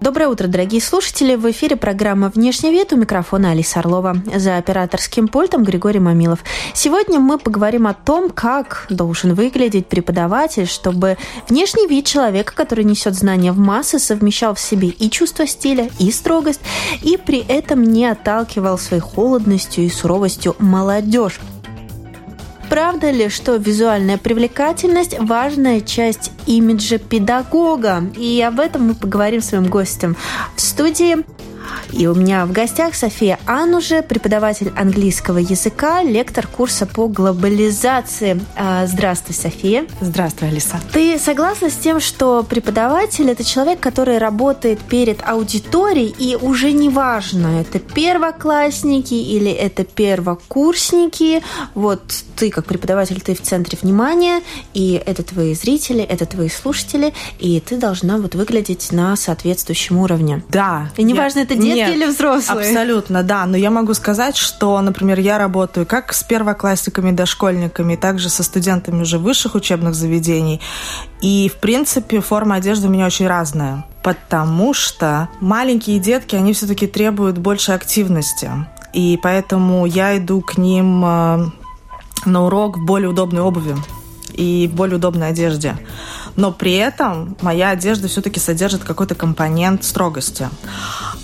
Доброе утро, дорогие слушатели! В эфире программа «Внешний вид» у микрофона Алиса Орлова. За операторским пультом Григорий Мамилов. Сегодня мы поговорим о том, как должен выглядеть преподаватель, чтобы внешний вид человека, который несет знания в массы, совмещал в себе и чувство стиля, и строгость, и при этом не отталкивал своей холодностью и суровостью молодежь. Правда ли, что визуальная привлекательность – важная часть имиджа педагога? И об этом мы поговорим с своим гостем в студии. И у меня в гостях София Ануже, преподаватель английского языка, лектор курса по глобализации. А, здравствуй, София. Здравствуй, Алиса. Ты согласна с тем, что преподаватель – это человек, который работает перед аудиторией, и уже не важно, это первоклассники или это первокурсники, вот ты как преподаватель, ты в центре внимания, и это твои зрители, это твои слушатели, и ты должна вот выглядеть на соответствующем уровне. Да. И неважно, я... это детки Нет, или взрослые. Абсолютно, да. Но я могу сказать, что, например, я работаю как с первоклассниками, дошкольниками, так же со студентами уже высших учебных заведений. И, в принципе, форма одежды у меня очень разная. Потому что маленькие детки, они все-таки требуют больше активности. И поэтому я иду к ним э, на урок в более удобной обуви и в более удобной одежде. Но при этом моя одежда все-таки содержит какой-то компонент строгости.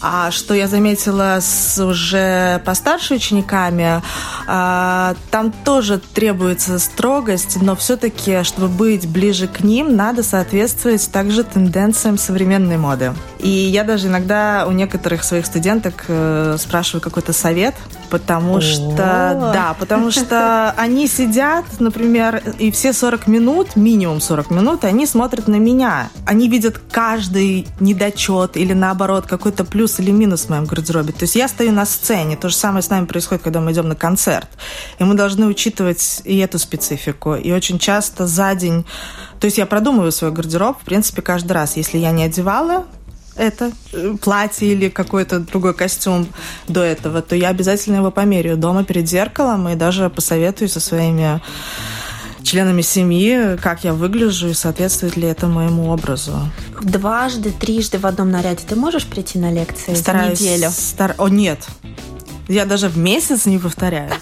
А что я заметила с уже постарше учениками, а, там тоже требуется строгость, но все-таки, чтобы быть ближе к ним, надо соответствовать также тенденциям современной моды. И я даже иногда у некоторых своих студенток э, спрашиваю какой-то совет, потому что, да, потому что они сидят, например, и все 40 минут, минимум 40 минут, они смотрят на меня. Они видят каждый недочет или наоборот какой-то плюс или минус в моем гардеробе. То есть я стою на сцене. То же самое с нами происходит, когда мы идем на концерт. И мы должны учитывать и эту специфику. И очень часто за день... То есть я продумываю свой гардероб, в принципе, каждый раз. Если я не одевала это э, платье или какой-то другой костюм до этого, то я обязательно его померяю дома перед зеркалом и даже посоветую со своими членами семьи, как я выгляжу и соответствует ли это моему образу. Дважды, трижды в одном наряде ты можешь прийти на лекции Стараюсь, за неделю? Стар... О, нет. Я даже в месяц не повторяю.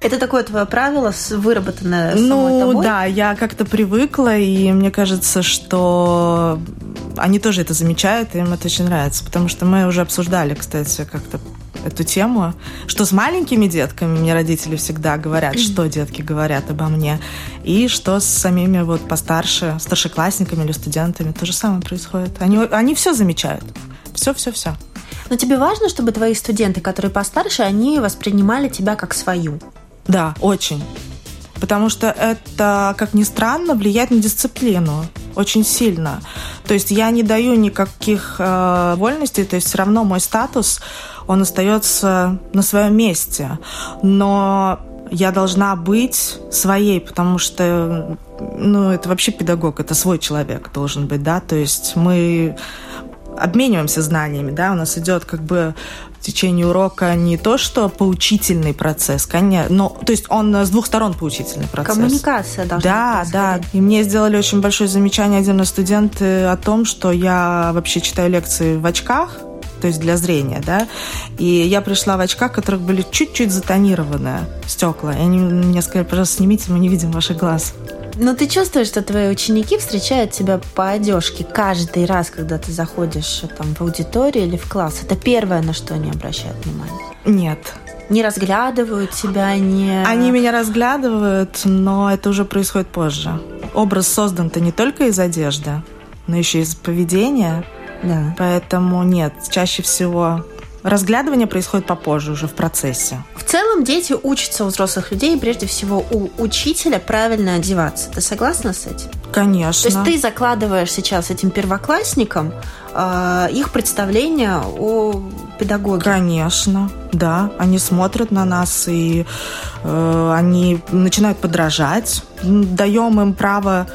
Это такое твое правило, выработанное ну, самой тобой? Ну, да, я как-то привыкла, и мне кажется, что они тоже это замечают, и им это очень нравится. Потому что мы уже обсуждали, кстати, как-то эту тему, что с маленькими детками мне родители всегда говорят, что детки говорят обо мне, и что с самими вот постарше, старшеклассниками или студентами то же самое происходит. Они, они все замечают. Все-все-все. Но тебе важно, чтобы твои студенты, которые постарше, они воспринимали тебя как свою? Да, очень. Потому что это, как ни странно, влияет на дисциплину очень сильно. То есть я не даю никаких э, вольностей, то есть все равно мой статус, он остается на своем месте. Но я должна быть своей, потому что ну, это вообще педагог, это свой человек должен быть, да, то есть мы обмениваемся знаниями, да, у нас идет как бы течение урока не то, что поучительный процесс, конечно, но, то есть он с двух сторон поучительный процесс. Коммуникация должна Да, да. И мне сделали очень большое замечание отдельно студенты о том, что я вообще читаю лекции в очках, то есть для зрения, да. И я пришла в очках, которых были чуть-чуть затонированные стекла. И они мне сказали, пожалуйста, снимите, мы не видим ваших глаз. Но ты чувствуешь, что твои ученики встречают тебя по одежке каждый раз, когда ты заходишь там, в аудиторию или в класс? Это первое, на что они обращают внимание? Нет. Не разглядывают тебя, не... Они меня разглядывают, но это уже происходит позже. Образ создан-то не только из одежды, но еще из поведения. Да. Поэтому нет, чаще всего разглядывание происходит попозже, уже в процессе. В целом дети учатся у взрослых людей, прежде всего у учителя правильно одеваться. Ты согласна с этим? Конечно. То есть ты закладываешь сейчас этим первоклассникам э, их представление о педагоге. Конечно, да. Они смотрят на нас и э, они начинают подражать. Даем им право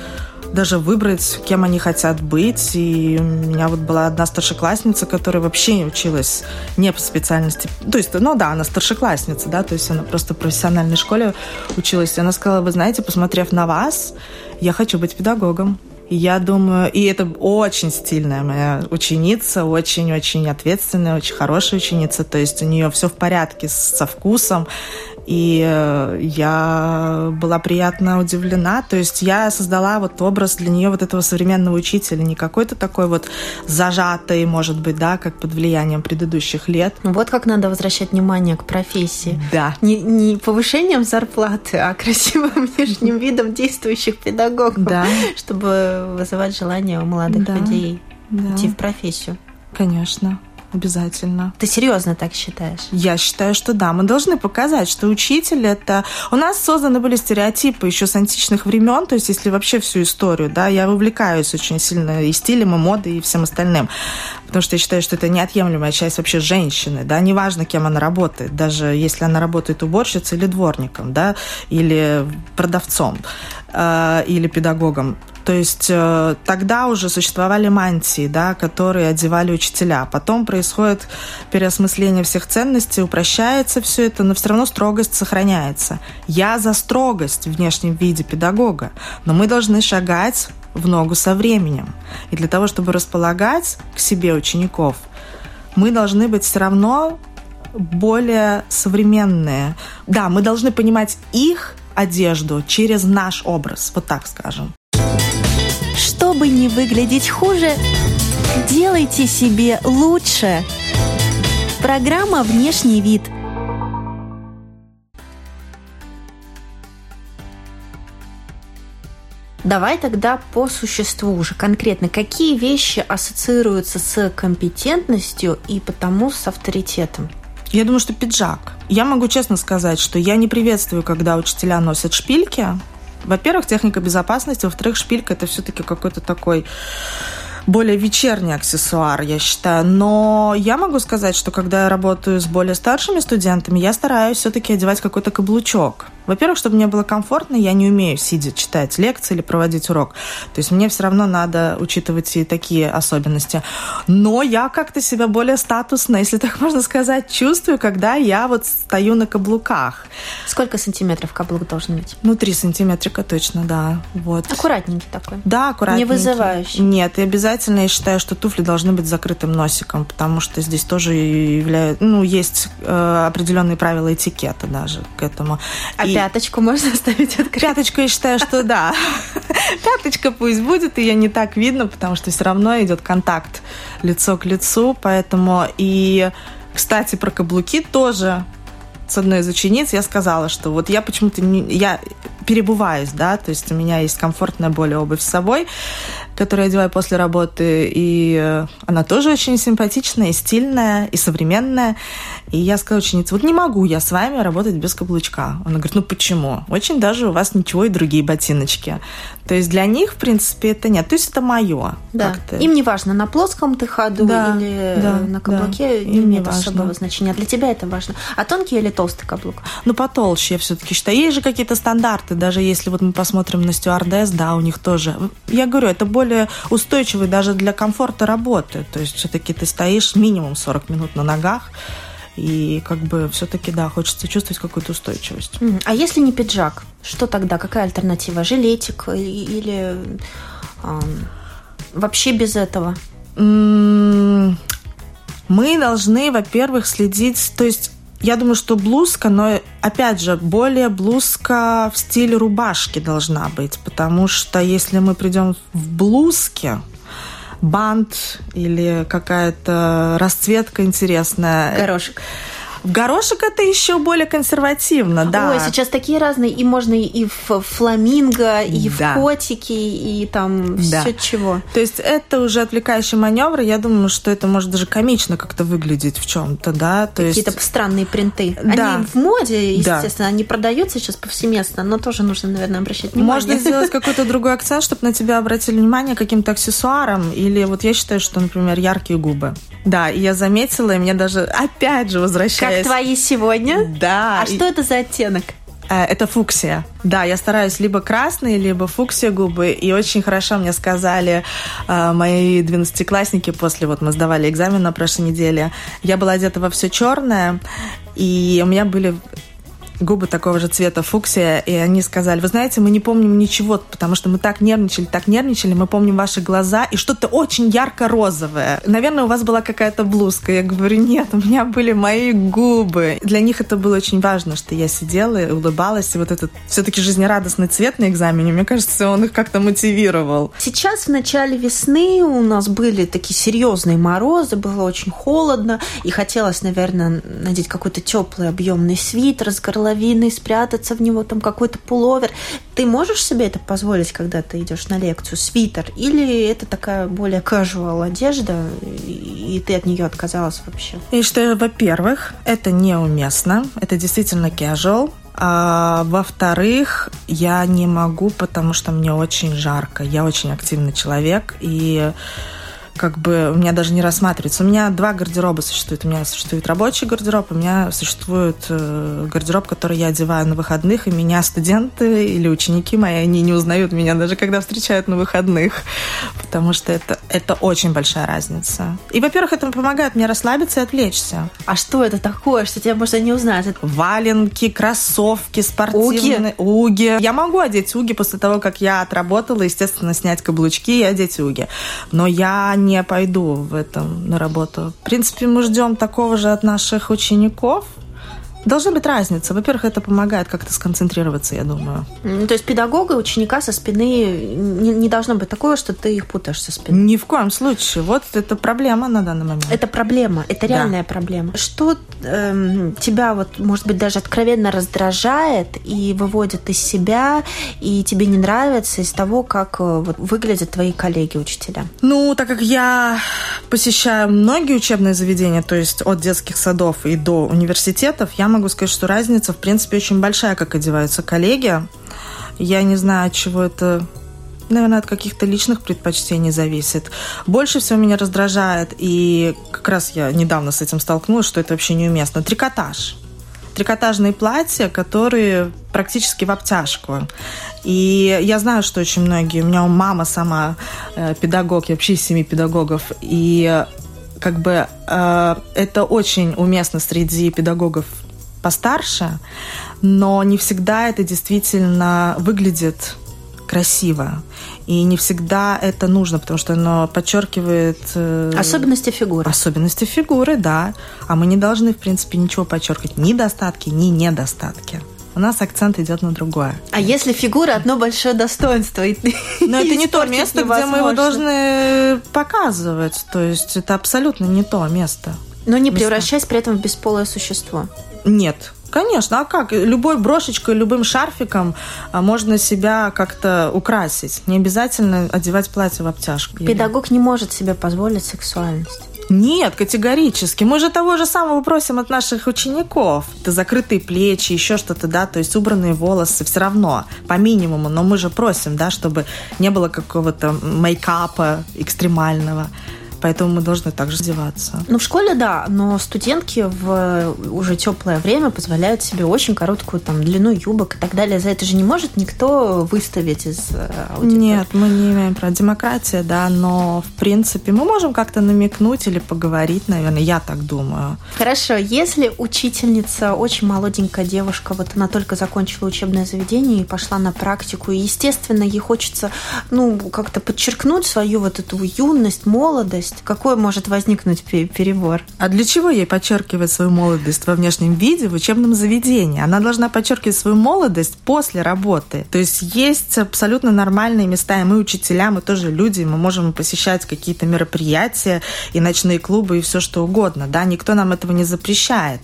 даже выбрать, кем они хотят быть. И у меня вот была одна старшеклассница, которая вообще не училась не по специальности. То есть, ну да, она старшеклассница, да, то есть она просто в профессиональной школе училась. И она сказала, вы знаете, посмотрев на вас, я хочу быть педагогом. Я думаю, и это очень стильная моя ученица, очень-очень ответственная, очень хорошая ученица. То есть у нее все в порядке со вкусом. И э, я была приятно удивлена. То есть я создала вот образ для нее вот этого современного учителя, не какой-то такой вот зажатый, может быть, да, как под влиянием предыдущих лет. Ну вот как надо возвращать внимание к профессии. Да. Не, не повышением зарплаты, а красивым внешним видом действующих педагогов, да. чтобы вызывать желание у молодых да. людей да. идти в профессию. Конечно. Обязательно. Ты серьезно так считаешь? Я считаю, что да. Мы должны показать, что учитель это... У нас созданы были стереотипы еще с античных времен, то есть если вообще всю историю, да, я вовлекаюсь очень сильно и стилем, и модой, и всем остальным. Потому что я считаю, что это неотъемлемая часть вообще женщины, да, неважно, кем она работает, даже если она работает уборщицей или дворником, да, или продавцом, э, или педагогом. То есть э, тогда уже существовали мантии, да, которые одевали учителя. Потом происходит переосмысление всех ценностей, упрощается все это, но все равно строгость сохраняется. Я за строгость в внешнем виде педагога, но мы должны шагать в ногу со временем. И для того, чтобы располагать к себе учеников, мы должны быть все равно более современные. Да, мы должны понимать их одежду через наш образ, вот так скажем. Чтобы не выглядеть хуже, делайте себе лучше. Программа «Внешний вид» – Давай тогда по существу уже конкретно, какие вещи ассоциируются с компетентностью и потому с авторитетом? Я думаю, что пиджак. Я могу честно сказать, что я не приветствую, когда учителя носят шпильки. Во-первых, техника безопасности, во-вторых, шпилька это все-таки какой-то такой более вечерний аксессуар, я считаю. Но я могу сказать, что когда я работаю с более старшими студентами, я стараюсь все-таки одевать какой-то каблучок. Во-первых, чтобы мне было комфортно, я не умею сидя читать лекции или проводить урок. То есть мне все равно надо учитывать и такие особенности. Но я как-то себя более статусно, если так можно сказать, чувствую, когда я вот стою на каблуках. Сколько сантиметров каблук должен быть? Ну, три сантиметрика точно, да. Вот. Аккуратненький такой? Да, аккуратненький. Не вызывающий? Нет, и обязательно я считаю, что туфли должны быть с закрытым носиком, потому что здесь тоже являют, ну, есть э, определенные правила этикета даже к этому. И Пяточку можно оставить открытой? Пяточку я считаю, что да. Пяточка пусть будет, ее не так видно, потому что все равно идет контакт лицо к лицу, поэтому и, кстати, про каблуки тоже с одной из учениц я сказала, что вот я почему-то не, я перебываюсь, да, то есть у меня есть комфортная более обувь с собой, которую я одеваю после работы, и э, она тоже очень симпатичная, и стильная, и современная. И я сказала ученице, вот не могу я с вами работать без каблучка. Она говорит, ну почему? Очень даже у вас ничего и другие ботиночки. То есть для них, в принципе, это нет. То есть это мое. Да. Им не важно, на плоском ты ходу да, или да, на каблуке, да. им нет важно. особого значения. Для тебя это важно. А тонкий или толстый каблук? Ну, потолще, я все-таки считаю. Есть же какие-то стандарты, даже если вот мы посмотрим на стюардесс, да, у них тоже. Я говорю, это более устойчивый даже для комфорта работы. То есть все-таки ты стоишь минимум 40 минут на ногах, и как бы все-таки, да, хочется чувствовать какую-то устойчивость. А если не пиджак, что тогда? Какая альтернатива? Жилетик или э, вообще без этого? Мы должны, во-первых, следить, то есть я думаю, что блузка, но опять же, более блузка в стиле рубашки должна быть, потому что если мы придем в блузке, бант или какая-то расцветка интересная. Горошек. В горошек это еще более консервативно, да. Ой, сейчас такие разные, и можно и в фламинго, и да. в котики, и там да. все чего. То есть это уже отвлекающий маневр. Я думаю, что это может даже комично как-то выглядеть в чем-то, да. Какие-то есть... странные принты. Да. Они в моде, естественно, да. они продаются сейчас повсеместно, но тоже нужно, наверное, обращать внимание. Можно сделать какой-то другой акцент, чтобы на тебя обратили внимание каким-то аксессуаром. Или вот я считаю, что, например, яркие губы. Да, и я заметила, и мне даже опять же возвращаясь... Как твои сегодня? Да. А что это за оттенок? Э, это фуксия. Да, я стараюсь либо красные, либо фуксия губы. И очень хорошо мне сказали э, мои двенадцатиклассники после, вот мы сдавали экзамен на прошлой неделе. Я была одета во все черное, и у меня были губы такого же цвета фуксия, и они сказали, вы знаете, мы не помним ничего, потому что мы так нервничали, так нервничали, мы помним ваши глаза и что-то очень ярко-розовое. Наверное, у вас была какая-то блузка. Я говорю, нет, у меня были мои губы. Для них это было очень важно, что я сидела и улыбалась, и вот этот все-таки жизнерадостный цвет на экзамене, мне кажется, он их как-то мотивировал. Сейчас в начале весны у нас были такие серьезные морозы, было очень холодно, и хотелось, наверное, надеть какой-то теплый объемный свитер с горловиной, половиной, спрятаться в него, там какой-то пуловер. Ты можешь себе это позволить, когда ты идешь на лекцию, свитер? Или это такая более casual одежда, и ты от нее отказалась вообще? И что, во-первых, это неуместно, это действительно casual, а, во-вторых, я не могу, потому что мне очень жарко. Я очень активный человек, и как бы у меня даже не рассматривается. У меня два гардероба существует. У меня существует рабочий гардероб, у меня существует э, гардероб, который я одеваю на выходных, и меня студенты или ученики мои, они не узнают меня даже когда встречают на выходных, потому что это, это очень большая разница. И, во-первых, это помогает мне расслабиться и отвлечься. А что это такое, что тебя можно не узнать? Валенки, кроссовки, спортивные... Уги. уги. Я могу одеть уги после того, как я отработала, естественно, снять каблучки и одеть уги. Но я не не пойду в этом на работу. В принципе, мы ждем такого же от наших учеников, Должна быть разница. Во-первых, это помогает как-то сконцентрироваться, я думаю. То есть педагога и ученика со спины не, не должно быть такого, что ты их путаешь со спины. Ни в коем случае. Вот это проблема на данный момент. Это проблема, это реальная да. проблема. Что эм, тебя вот, может быть, даже откровенно раздражает и выводит из себя, и тебе не нравится из того, как э, вот, выглядят твои коллеги-учителя? Ну, так как я посещаю многие учебные заведения, то есть от детских садов и до университетов, я могу сказать, что разница, в принципе, очень большая, как одеваются коллеги. Я не знаю, от чего это наверное, от каких-то личных предпочтений зависит. Больше всего меня раздражает, и как раз я недавно с этим столкнулась, что это вообще неуместно. Трикотаж. Трикотажные платья, которые практически в обтяжку. И я знаю, что очень многие, у меня мама сама э, педагог, я вообще из семи педагогов, и как бы э, это очень уместно среди педагогов постарше, но не всегда это действительно выглядит красиво. И не всегда это нужно, потому что оно подчеркивает... Э, особенности фигуры. Особенности фигуры, да. А мы не должны, в принципе, ничего подчеркивать. Ни достатки, ни недостатки. У нас акцент идет на другое. А если фигура одно большое достоинство? Но это не то место, где мы его должны показывать. То есть это абсолютно не то место. Но не превращаясь при этом в бесполое существо. Нет, Конечно, а как? Любой брошечкой, любым шарфиком а, можно себя как-то украсить. Не обязательно одевать платье в обтяжку. Педагог не может себе позволить сексуальность. Нет, категорически. Мы же того же самого просим от наших учеников. Это закрытые плечи, еще что-то, да, то есть убранные волосы, все равно, по минимуму. Но мы же просим, да, чтобы не было какого-то мейкапа экстремального поэтому мы должны также одеваться. Ну, в школе, да, но студентки в уже теплое время позволяют себе очень короткую там длину юбок и так далее. За это же не может никто выставить из э, аудитории. Нет, мы не имеем права. Демократия, да, но в принципе мы можем как-то намекнуть или поговорить, наверное, я так думаю. Хорошо, если учительница очень молоденькая девушка, вот она только закончила учебное заведение и пошла на практику, и, естественно, ей хочется, ну, как-то подчеркнуть свою вот эту юность, молодость, молодость? Какой может возникнуть перебор? А для чего ей подчеркивать свою молодость во внешнем виде в учебном заведении? Она должна подчеркивать свою молодость после работы. То есть есть абсолютно нормальные места, и мы учителя, мы тоже люди, мы можем посещать какие-то мероприятия и ночные клубы и все что угодно. Да, никто нам этого не запрещает.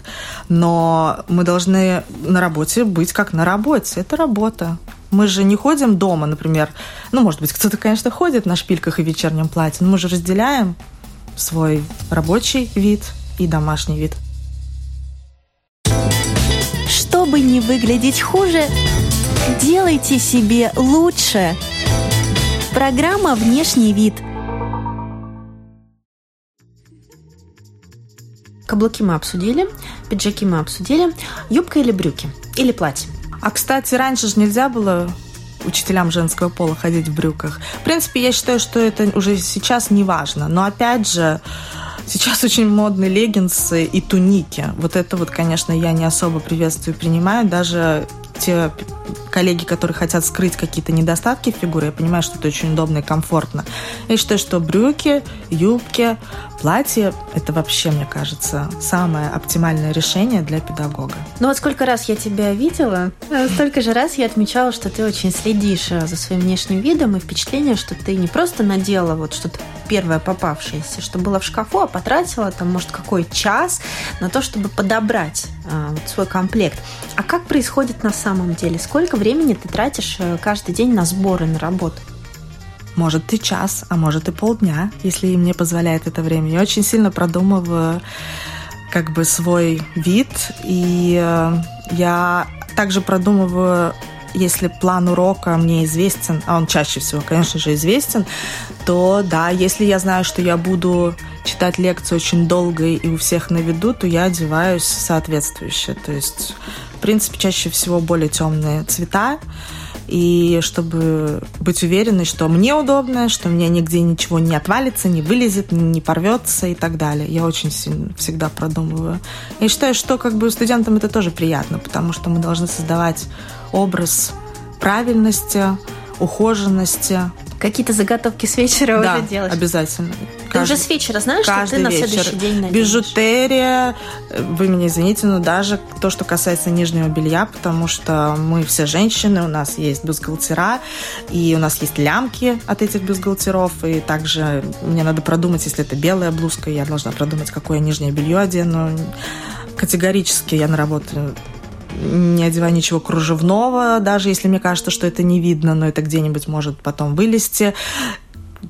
Но мы должны на работе быть как на работе. Это работа. Мы же не ходим дома, например. Ну, может быть, кто-то, конечно, ходит на шпильках и вечернем платье, но мы же разделяем свой рабочий вид и домашний вид. Чтобы не выглядеть хуже, делайте себе лучше. Программа «Внешний вид». Каблуки мы обсудили, пиджаки мы обсудили. Юбка или брюки? Или платье? А, кстати, раньше же нельзя было учителям женского пола ходить в брюках. В принципе, я считаю, что это уже сейчас не важно. Но опять же, сейчас очень модны леггинсы и туники. Вот это вот, конечно, я не особо приветствую и принимаю. Даже те коллеги, которые хотят скрыть какие-то недостатки фигуры, я понимаю, что это очень удобно и комфортно. Я считаю, что брюки, юбки, платье – это вообще, мне кажется, самое оптимальное решение для педагога. Ну вот сколько раз я тебя видела, э, столько же раз я отмечала, что ты очень следишь э, за своим внешним видом и впечатление, что ты не просто надела вот что-то первое попавшееся, что было в шкафу, а потратила там, может, какой час на то, чтобы подобрать а, вот свой комплект. А как происходит на самом деле? Сколько времени ты тратишь каждый день на сборы, на работу? Может и час, а может и полдня, если мне позволяет это время. Я очень сильно продумываю как бы свой вид, и э, я также продумываю если план урока мне известен, а он чаще всего, конечно же, известен, то да, если я знаю, что я буду читать лекцию очень долго и у всех на виду, то я одеваюсь соответствующе. То есть, в принципе, чаще всего более темные цвета и чтобы быть уверенной, что мне удобно, что мне нигде ничего не отвалится, не вылезет, не порвется и так далее. Я очень сильно всегда продумываю. Я считаю, что как бы студентам это тоже приятно, потому что мы должны создавать образ правильности, ухоженности, Какие-то заготовки с вечера да, уже делать? обязательно. Ты уже с вечера знаешь, что ты на вечер. следующий день наденешь? Бижутерия, вы меня извините, но даже то, что касается нижнего белья, потому что мы все женщины, у нас есть бюстгальтера, и у нас есть лямки от этих бюстгальтеров, и также мне надо продумать, если это белая блузка, я должна продумать, какое нижнее белье одену. Категорически я на работу не одеваю ничего кружевного, даже если мне кажется, что это не видно, но это где-нибудь может потом вылезти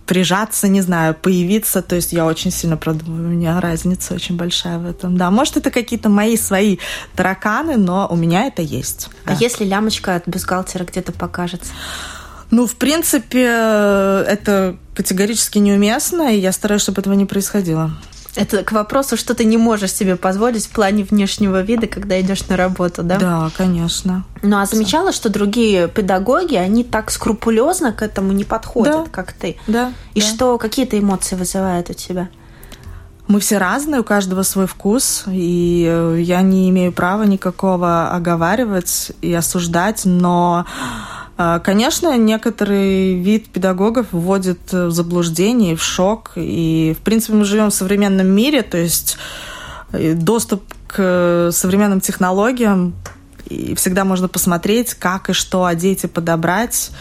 прижаться, не знаю, появиться. То есть я очень сильно продумываю, у меня разница очень большая в этом. Да, может, это какие-то мои свои тараканы, но у меня это есть. А да. если лямочка от бюстгальтера где-то покажется? Ну, в принципе, это категорически неуместно, и я стараюсь, чтобы этого не происходило. Это к вопросу, что ты не можешь себе позволить в плане внешнего вида, когда идешь на работу, да? Да, конечно. Ну а замечала, что другие педагоги, они так скрупулезно к этому не подходят, да. как ты? Да. И да. что, какие то эмоции вызывают у тебя? Мы все разные, у каждого свой вкус, и э, я не имею права никакого оговаривать и осуждать, но конечно, некоторый вид педагогов вводит в заблуждение, в шок. И, в принципе, мы живем в современном мире, то есть э, доступ к современным технологиям, и всегда можно посмотреть, как и что одеть и подобрать.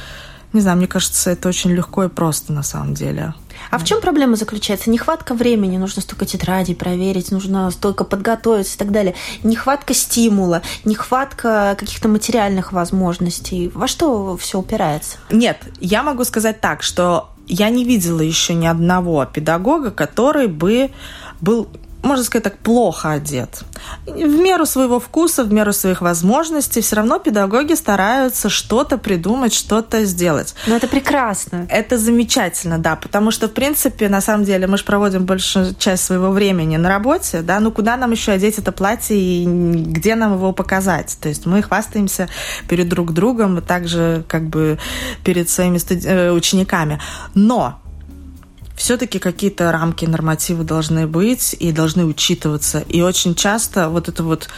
Не знаю, мне кажется, это очень легко и просто на самом деле. А в чем проблема заключается? Нехватка времени, нужно столько тетрадей проверить, нужно столько подготовиться и так далее. Нехватка стимула, нехватка каких-то материальных возможностей. Во что все упирается? Нет, я могу сказать так, что я не видела еще ни одного педагога, который бы был можно сказать так, плохо одет. В меру своего вкуса, в меру своих возможностей, все равно педагоги стараются что-то придумать, что-то сделать. Но это прекрасно. Это замечательно, да, потому что, в принципе, на самом деле, мы же проводим большую часть своего времени на работе, да, ну куда нам еще одеть это платье и где нам его показать? То есть мы хвастаемся перед друг другом и также как бы перед своими студ... Э, учениками. Но все-таки какие-то рамки, нормативы должны быть и должны учитываться. И очень часто вот это вот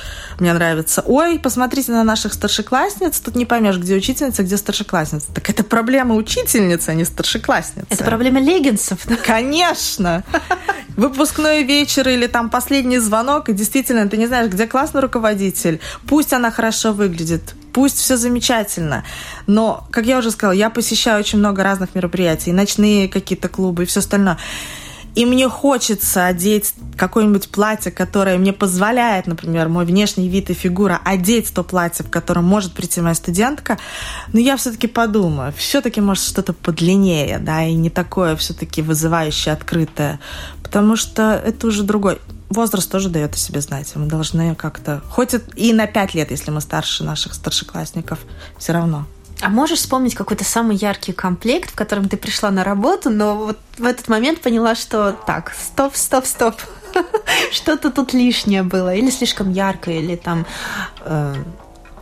мне нравится. Ой, посмотрите на наших старшеклассниц, тут не поймешь, где учительница, где старшеклассница. Так это проблема учительницы, а не старшеклассницы. Это проблема леггинсов. Да? Конечно. Выпускной вечер или там последний звонок, и действительно, ты не знаешь, где классный руководитель. Пусть она хорошо выглядит, пусть все замечательно. Но, как я уже сказала, я посещаю очень много разных мероприятий, ночные какие-то клубы и все остальное. И мне хочется одеть какое-нибудь платье, которое мне позволяет, например, мой внешний вид и фигура, одеть то платье, в котором может прийти моя студентка. Но я все-таки подумаю, все-таки может что-то подлиннее, да, и не такое все-таки вызывающее, открытое. Потому что это уже другой возраст тоже дает о себе знать. Мы должны как-то, хоть и на пять лет, если мы старше наших старшеклассников, все равно. А можешь вспомнить какой-то самый яркий комплект, в котором ты пришла на работу, но вот в этот момент поняла, что так, стоп, стоп, стоп, что-то тут лишнее было, или слишком ярко, или там э,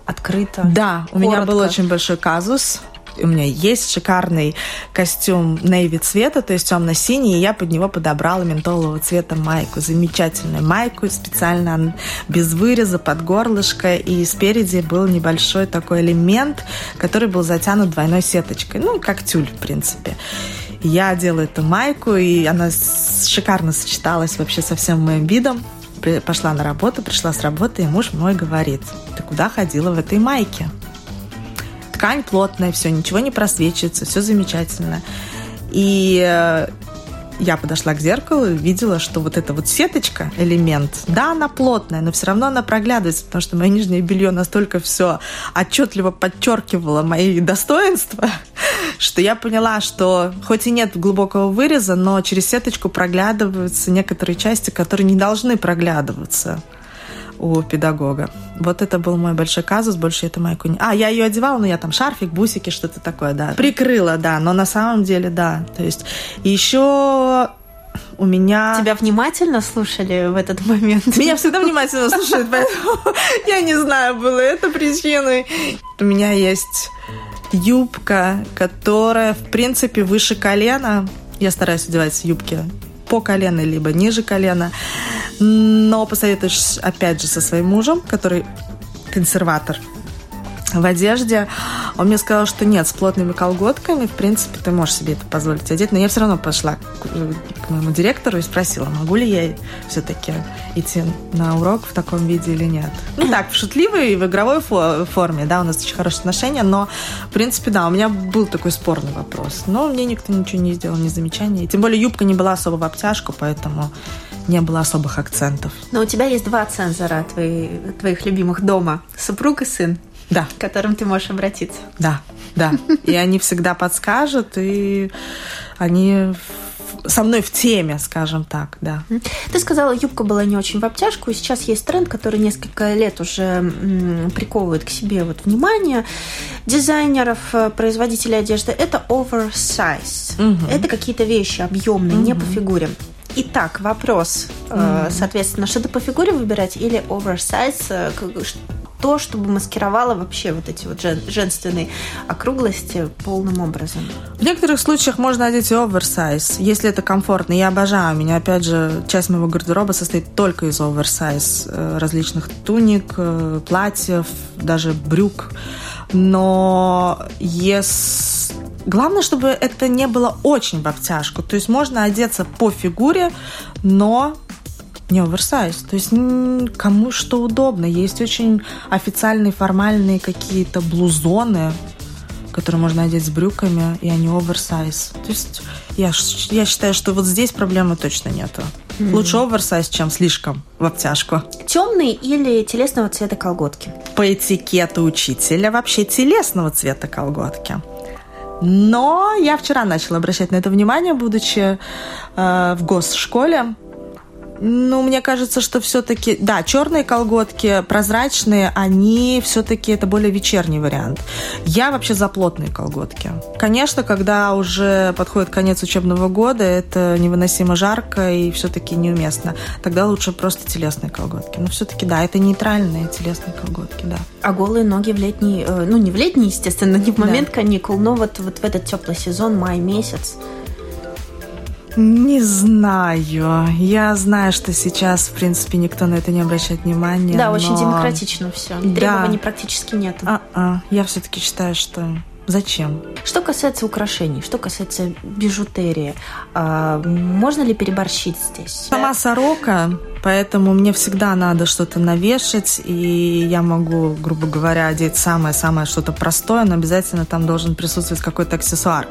открыто. Да, у меня был очень большой казус у меня есть шикарный костюм navy цвета, то есть темно-синий, и я под него подобрала ментолового цвета майку. Замечательную майку, специально без выреза, под горлышко, и спереди был небольшой такой элемент, который был затянут двойной сеточкой, ну, как тюль, в принципе. Я одела эту майку, и она шикарно сочеталась вообще со всем моим видом пошла на работу, пришла с работы, и муж мой говорит, ты куда ходила в этой майке? Ткань плотная, все, ничего не просвечивается, все замечательно. И э, я подошла к зеркалу и видела, что вот эта вот сеточка, элемент, да, она плотная, но все равно она проглядывается, потому что мое нижнее белье настолько все отчетливо подчеркивало мои достоинства, что я поняла, что хоть и нет глубокого выреза, но через сеточку проглядываются некоторые части, которые не должны проглядываться у педагога. Вот это был мой большой казус, больше это майку не... А, я ее одевала, но я там шарфик, бусики, что-то такое, да. Прикрыла, да, но на самом деле, да. То есть еще у меня... Тебя внимательно слушали в этот момент? Меня всегда внимательно слушают, поэтому я не знаю, было это причиной. У меня есть юбка, которая, в принципе, выше колена. Я стараюсь одевать юбки по колено, либо ниже колена. Но посоветуешь, опять же, со своим мужем, который консерватор в одежде. Он мне сказал, что нет, с плотными колготками, в принципе, ты можешь себе это позволить одеть. Но я все равно пошла к, к моему директору и спросила, могу ли я все-таки идти на урок в таком виде или нет. Ну так, в шутливой, в игровой форме, да, у нас очень хорошие отношения, но, в принципе, да, у меня был такой спорный вопрос. Но мне никто ничего не сделал, ни замечаний. Тем более юбка не была особо в обтяжку, поэтому не было особых акцентов. Но у тебя есть два цензора твои, твоих любимых дома. Супруг и сын. Да. К которым ты можешь обратиться. Да, да. И они всегда подскажут, и они со мной в теме, скажем так, да. Ты сказала, юбка была не очень в обтяжку, и сейчас есть тренд, который несколько лет уже приковывает к себе вот внимание дизайнеров, э, производителей одежды. Это oversize. Угу. Это какие-то вещи объемные, угу. не по фигуре. Итак, вопрос. Mm-hmm. Соответственно, что-то по фигуре выбирать или oversize, э, то, чтобы маскировало вообще вот эти вот жен, женственные округлости полным образом? В некоторых случаях можно одеть и оверсайз, если это комфортно. Я обожаю. У меня, опять же, часть моего гардероба состоит только из оверсайз. Э, различных туник, платьев, даже брюк. Но если Главное, чтобы это не было очень в обтяжку. То есть можно одеться по фигуре, но не оверсайз. То есть кому что удобно. Есть очень официальные, формальные какие-то блузоны, которые можно одеть с брюками, и они оверсайз. То есть я, я считаю, что вот здесь проблемы точно нету. Mm-hmm. Лучше оверсайз, чем слишком в обтяжку. Темные или телесного цвета колготки? По этикету учителя вообще телесного цвета колготки. Но я вчера начала обращать на это внимание, будучи э, в госшколе. Ну, мне кажется, что все-таки, да, черные колготки, прозрачные, они все-таки это более вечерний вариант. Я вообще за плотные колготки. Конечно, когда уже подходит конец учебного года, это невыносимо жарко и все-таки неуместно. Тогда лучше просто телесные колготки. Но все-таки, да, это нейтральные телесные колготки, да. А голые ноги в летний, э, ну не в летний, естественно, не в момент да. каникул, но вот, вот в этот теплый сезон, май месяц, Не знаю. Я знаю, что сейчас, в принципе, никто на это не обращает внимания. Да, но... очень демократично все. Да. Требований практически нет. А-а. Я все-таки считаю, что Зачем? Что касается украшений, что касается бижутерии, а, можно ли переборщить здесь? Сама сорока, поэтому мне всегда надо что-то навешать, и я могу, грубо говоря, одеть самое-самое что-то простое, но обязательно там должен присутствовать какой-то аксессуар.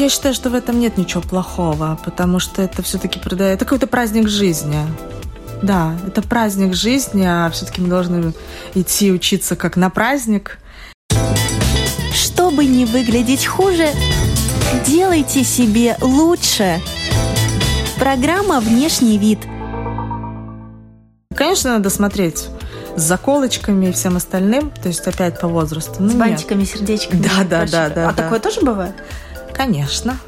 Я считаю, что в этом нет ничего плохого, потому что это все-таки продает... Это какой-то праздник жизни. Да, это праздник жизни, а все-таки мы должны идти учиться как на праздник. Чтобы не выглядеть хуже, делайте себе лучше. Программа «Внешний вид». Конечно, надо смотреть с заколочками и всем остальным, то есть опять по возрасту. Ну, с бантиками, нет. сердечками. Да, да, да, да. А да. такое тоже бывает? Конечно.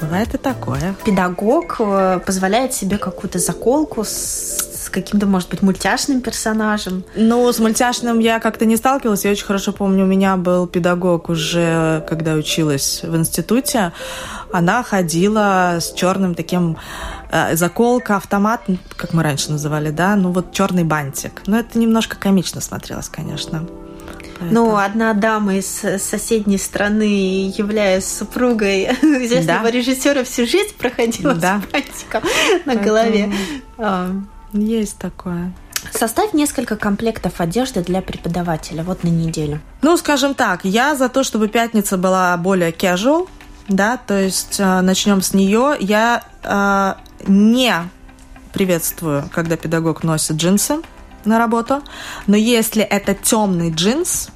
Бывает и такое. Педагог э, позволяет себе какую-то заколку с каким-то, может быть, мультяшным персонажем? Ну, с мультяшным я как-то не сталкивалась. Я очень хорошо помню, у меня был педагог уже, когда училась в институте. Она ходила с черным таким э, заколка, автомат, как мы раньше называли, да, ну вот черный бантик. Но это немножко комично смотрелось, конечно. Ну, одна дама из соседней страны, являясь супругой известного да. режиссера, всю жизнь проходила да. с бантиком на голове. А. Есть такое. Составь несколько комплектов одежды для преподавателя вот на неделю. Ну, скажем так, я за то, чтобы пятница была более casual, да, то есть э, начнем с нее. Я э, не приветствую, когда педагог носит джинсы на работу. Но если это темный джинс,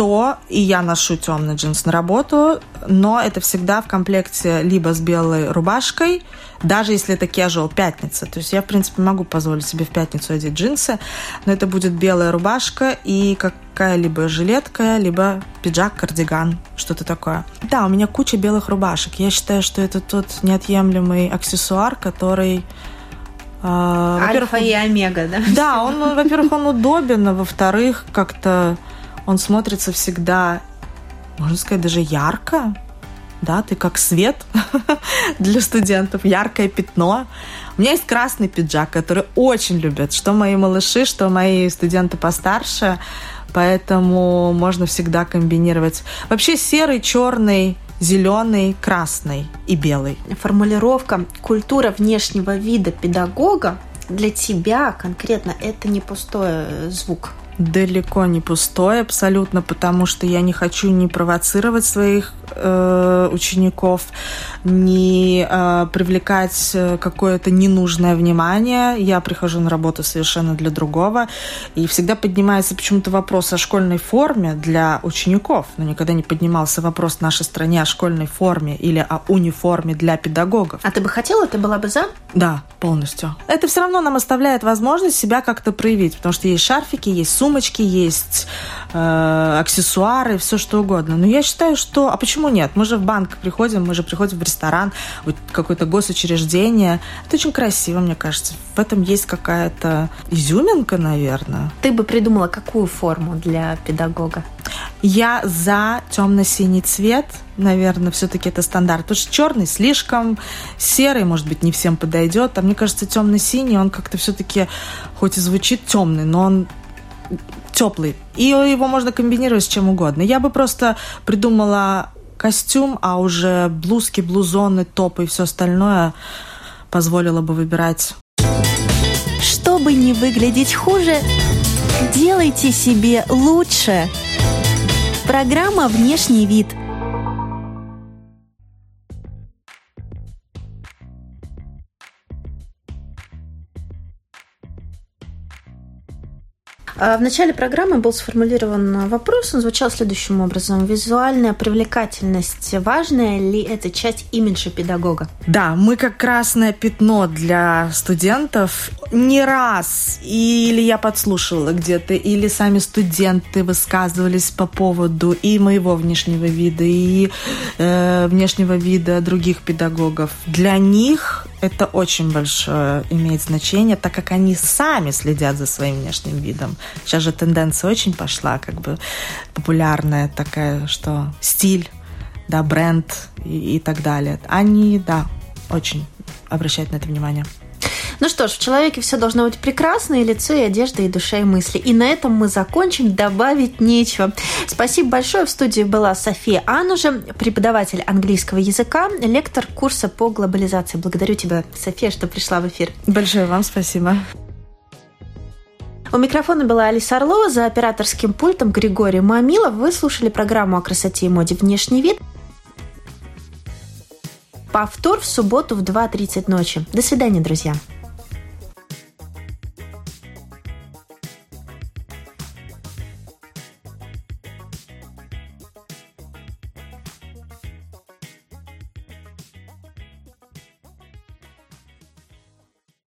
то и я ношу темный джинс на работу, но это всегда в комплекте либо с белой рубашкой, даже если это casual пятница. То есть я, в принципе, могу позволить себе в пятницу одеть джинсы, но это будет белая рубашка и какая-либо жилетка, либо пиджак, кардиган, что-то такое. Да, у меня куча белых рубашек. Я считаю, что это тот неотъемлемый аксессуар, который Uh, Альфа и омега, да? Да, он, во-первых, он удобен, а во-вторых, как-то он смотрится всегда, можно сказать, даже ярко. Да, ты как свет для студентов, яркое пятно. У меня есть красный пиджак, который очень любят, что мои малыши, что мои студенты постарше, поэтому можно всегда комбинировать. Вообще серый, черный, зеленый, красный и белый. Формулировка «культура внешнего вида педагога» для тебя конкретно это не пустой э, звук далеко не пустой абсолютно, потому что я не хочу не провоцировать своих э, учеников, не э, привлекать э, какое-то ненужное внимание. Я прихожу на работу совершенно для другого. И всегда поднимается почему-то вопрос о школьной форме для учеников, но никогда не поднимался вопрос в нашей стране о школьной форме или о униформе для педагогов. А ты бы хотела, ты была бы за? Да, полностью. Это все равно нам оставляет возможность себя как-то проявить, потому что есть шарфики, есть суммы, сумочки, есть э, аксессуары, все что угодно. Но я считаю, что... А почему нет? Мы же в банк приходим, мы же приходим в ресторан, вот какое-то госучреждение. Это очень красиво, мне кажется. В этом есть какая-то изюминка, наверное. Ты бы придумала какую форму для педагога? Я за темно-синий цвет, наверное, все-таки это стандарт. Потому что черный слишком, серый, может быть, не всем подойдет. А мне кажется, темно-синий, он как-то все-таки, хоть и звучит темный, но он теплый. И его можно комбинировать с чем угодно. Я бы просто придумала костюм, а уже блузки, блузоны, топы и все остальное позволило бы выбирать. Чтобы не выглядеть хуже, делайте себе лучше. Программа «Внешний вид» – в начале программы был сформулирован вопрос, он звучал следующим образом. Визуальная привлекательность, важная ли это часть имиджа педагога? Да, мы как красное пятно для студентов не раз, или я подслушивала где-то, или сами студенты высказывались по поводу и моего внешнего вида, и э, внешнего вида других педагогов. Для них это очень большое имеет значение, так как они сами следят за своим внешним видом. Сейчас же тенденция очень пошла, как бы популярная такая, что стиль да, бренд и, и так далее. Они, да, очень обращают на это внимание. Ну что ж, в человеке все должно быть прекрасно, и лицо, и одежда, и душа, и мысли. И на этом мы закончим, добавить нечего. Спасибо большое. В студии была София Анужа, преподаватель английского языка, лектор курса по глобализации. Благодарю тебя, София, что пришла в эфир. Большое вам спасибо. У микрофона была Алиса Орлова, за операторским пультом Григорий Мамилов. Вы слушали программу о красоте и моде «Внешний вид». Повтор в субботу в 2.30 ночи. До свидания, друзья.